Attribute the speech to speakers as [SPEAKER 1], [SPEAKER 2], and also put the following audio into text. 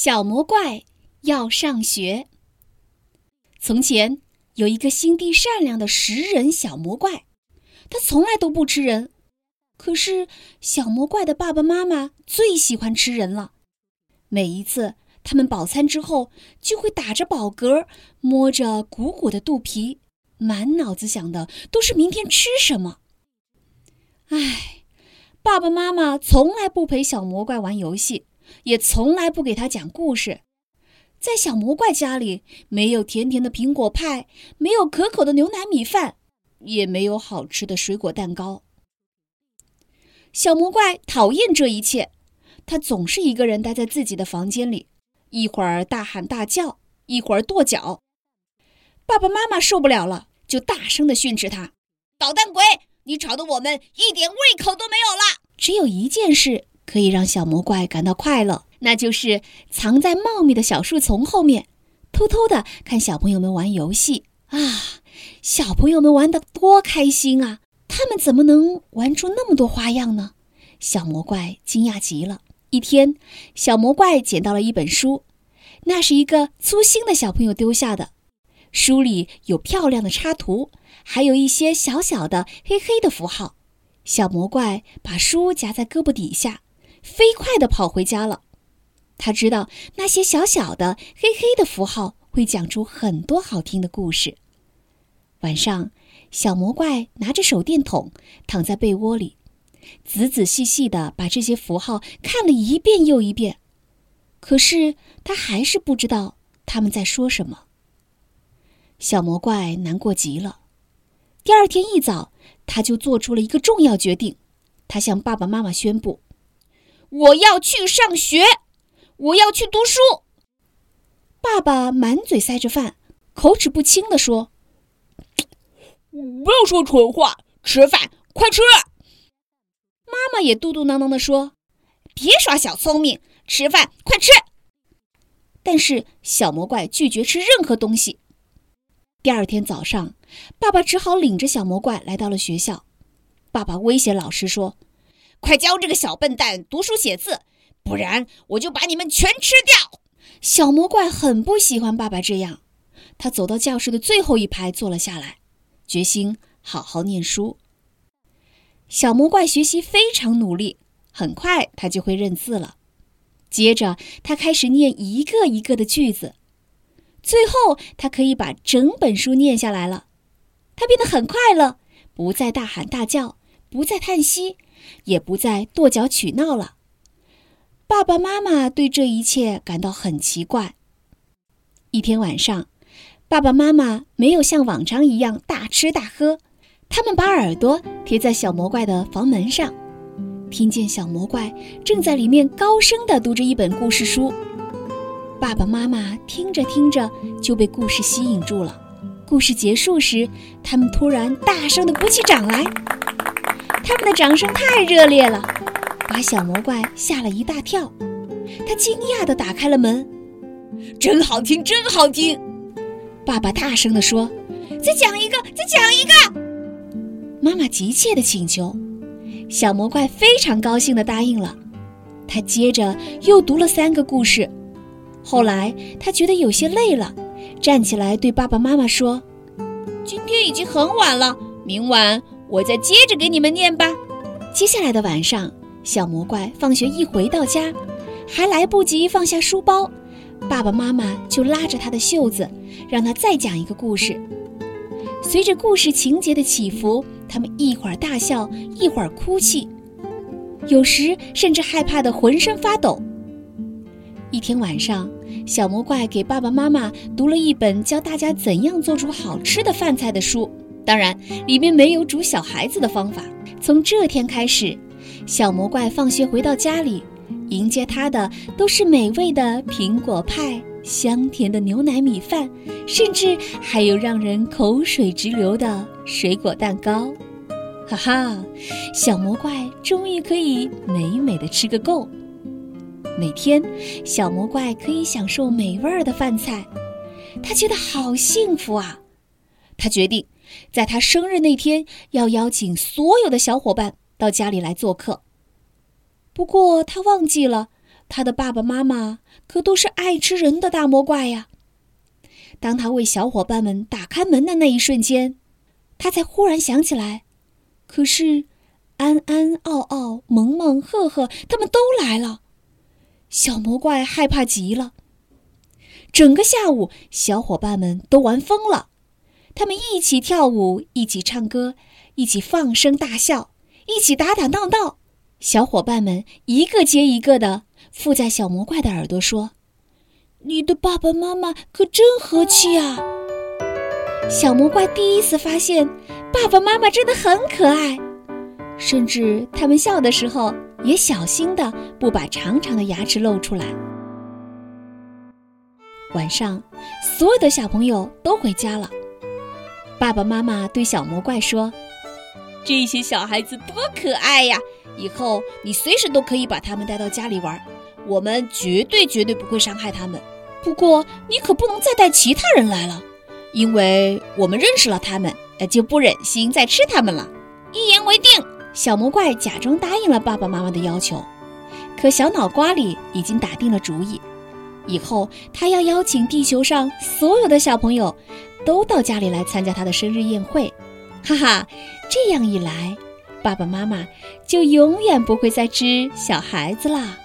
[SPEAKER 1] 小魔怪要上学。从前有一个心地善良的食人小魔怪，他从来都不吃人。可是小魔怪的爸爸妈妈最喜欢吃人了。每一次他们饱餐之后，就会打着饱嗝，摸着鼓鼓的肚皮，满脑子想的都是明天吃什么。唉，爸爸妈妈从来不陪小魔怪玩游戏。也从来不给他讲故事，在小魔怪家里，没有甜甜的苹果派，没有可口的牛奶米饭，也没有好吃的水果蛋糕。小魔怪讨厌这一切，他总是一个人待在自己的房间里，一会儿大喊大叫，一会儿跺脚。爸爸妈妈受不了了，就大声的训斥他：“
[SPEAKER 2] 捣蛋鬼，你吵得我们一点胃口都没有了。”
[SPEAKER 1] 只有一件事。可以让小魔怪感到快乐，那就是藏在茂密的小树丛后面，偷偷的看小朋友们玩游戏啊！小朋友们玩的多开心啊！他们怎么能玩出那么多花样呢？小魔怪惊讶极了。一天，小魔怪捡到了一本书，那是一个粗心的小朋友丢下的。书里有漂亮的插图，还有一些小小的黑黑的符号。小魔怪把书夹在胳膊底下。飞快地跑回家了。他知道那些小小的黑黑的符号会讲出很多好听的故事。晚上，小魔怪拿着手电筒躺在被窝里，仔仔细细地把这些符号看了一遍又一遍。可是他还是不知道他们在说什么。小魔怪难过极了。第二天一早，他就做出了一个重要决定。他向爸爸妈妈宣布。
[SPEAKER 2] 我要去上学，我要去读书。
[SPEAKER 1] 爸爸满嘴塞着饭，口齿不清地说：“
[SPEAKER 2] 不要说蠢话，吃饭，快吃。”
[SPEAKER 1] 妈妈也嘟嘟囔囔地说：“
[SPEAKER 2] 别耍小聪明，吃饭，快吃。”
[SPEAKER 1] 但是小魔怪拒绝吃任何东西。第二天早上，爸爸只好领着小魔怪来到了学校。爸爸威胁老师说。
[SPEAKER 2] 快教这个小笨蛋读书写字，不然我就把你们全吃掉！
[SPEAKER 1] 小魔怪很不喜欢爸爸这样，他走到教室的最后一排坐了下来，决心好好念书。小魔怪学习非常努力，很快他就会认字了。接着，他开始念一个一个的句子，最后他可以把整本书念下来了。他变得很快乐，不再大喊大叫，不再叹息。也不再跺脚取闹了。爸爸妈妈对这一切感到很奇怪。一天晚上，爸爸妈妈没有像往常一样大吃大喝，他们把耳朵贴在小魔怪的房门上，听见小魔怪正在里面高声地读着一本故事书。爸爸妈妈听着听着就被故事吸引住了。故事结束时，他们突然大声地鼓起掌来。他们的掌声太热烈了，把小魔怪吓了一大跳。他惊讶地打开了门，
[SPEAKER 2] 真好听，真好听！
[SPEAKER 1] 爸爸大声地说：“
[SPEAKER 2] 再讲一个，再讲一个！”
[SPEAKER 1] 妈妈急切地请求。小魔怪非常高兴地答应了。他接着又读了三个故事。后来他觉得有些累了，站起来对爸爸妈妈说：“
[SPEAKER 2] 今天已经很晚了，明晚。”我再接着给你们念吧。
[SPEAKER 1] 接下来的晚上，小魔怪放学一回到家，还来不及放下书包，爸爸妈妈就拉着他的袖子，让他再讲一个故事。随着故事情节的起伏，他们一会儿大笑，一会儿哭泣，有时甚至害怕的浑身发抖。一天晚上，小魔怪给爸爸妈妈读了一本教大家怎样做出好吃的饭菜的书。当然，里面没有煮小孩子的方法。从这天开始，小魔怪放学回到家里，迎接他的都是美味的苹果派、香甜的牛奶米饭，甚至还有让人口水直流的水果蛋糕。哈哈，小魔怪终于可以美美的吃个够。每天，小魔怪可以享受美味儿的饭菜，他觉得好幸福啊！他决定。在他生日那天，要邀请所有的小伙伴到家里来做客。不过他忘记了，他的爸爸妈妈可都是爱吃人的大魔怪呀。当他为小伙伴们打开门的那一瞬间，他才忽然想起来，可是安安、奥奥、萌萌、赫赫他们都来了，小魔怪害怕极了。整个下午，小伙伴们都玩疯了，他们一起跳舞，一起唱歌，一起放声大笑，一起打打闹闹。小伙伴们一个接一个的附在小魔怪的耳朵说：“你的爸爸妈妈可真和气啊！”小魔怪第一次发现，爸爸妈妈真的很可爱，甚至他们笑的时候也小心的不把长长的牙齿露出来。晚上，所有的小朋友都回家了。爸爸妈妈对小魔怪说：“
[SPEAKER 2] 这些小孩子多可爱呀！以后你随时都可以把他们带到家里玩，我们绝对绝对不会伤害他们。不过你可不能再带其他人来了，因为我们认识了他们，呃，就不忍心再吃他们了。一言为定。”
[SPEAKER 1] 小魔怪假装答应了爸爸妈妈的要求，可小脑瓜里已经打定了主意。以后，他要邀请地球上所有的小朋友，都到家里来参加他的生日宴会，哈哈！这样一来，爸爸妈妈就永远不会再吃小孩子啦。